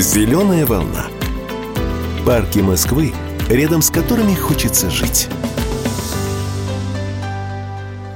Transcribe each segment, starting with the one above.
Зеленая волна. Парки Москвы, рядом с которыми хочется жить.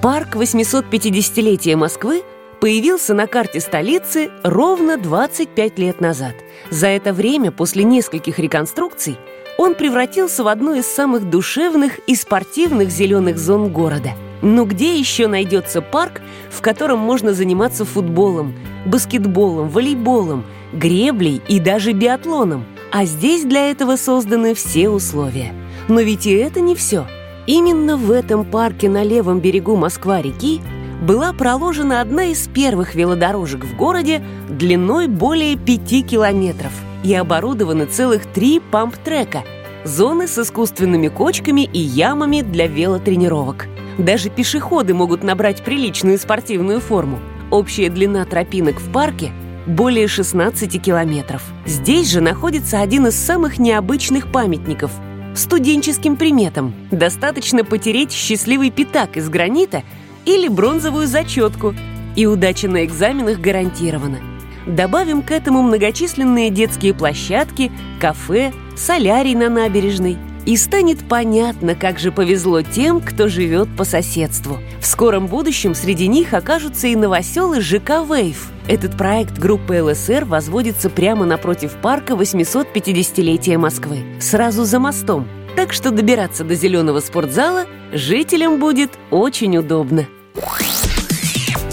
Парк 850-летия Москвы появился на карте столицы ровно 25 лет назад. За это время, после нескольких реконструкций, он превратился в одну из самых душевных и спортивных зеленых зон города. Но где еще найдется парк, в котором можно заниматься футболом, баскетболом, волейболом, греблей и даже биатлоном. А здесь для этого созданы все условия. Но ведь и это не все. Именно в этом парке на левом берегу Москва-реки была проложена одна из первых велодорожек в городе длиной более пяти километров и оборудованы целых три памп-трека – зоны с искусственными кочками и ямами для велотренировок. Даже пешеходы могут набрать приличную спортивную форму. Общая длина тропинок в парке – более 16 километров. Здесь же находится один из самых необычных памятников – студенческим приметам. Достаточно потереть счастливый пятак из гранита или бронзовую зачетку, и удача на экзаменах гарантирована. Добавим к этому многочисленные детские площадки, кафе, солярий на набережной – и станет понятно, как же повезло тем, кто живет по соседству. В скором будущем среди них окажутся и новоселы ЖК «Вейв». Этот проект группы ЛСР возводится прямо напротив парка 850-летия Москвы, сразу за мостом. Так что добираться до зеленого спортзала жителям будет очень удобно.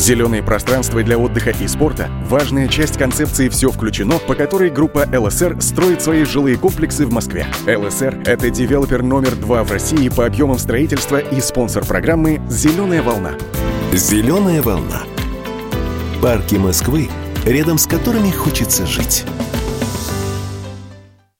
Зеленые пространства для отдыха и спорта – важная часть концепции «Все включено», по которой группа ЛСР строит свои жилые комплексы в Москве. ЛСР – это девелопер номер два в России по объемам строительства и спонсор программы «Зеленая волна». Зеленая волна. Парки Москвы, рядом с которыми хочется жить.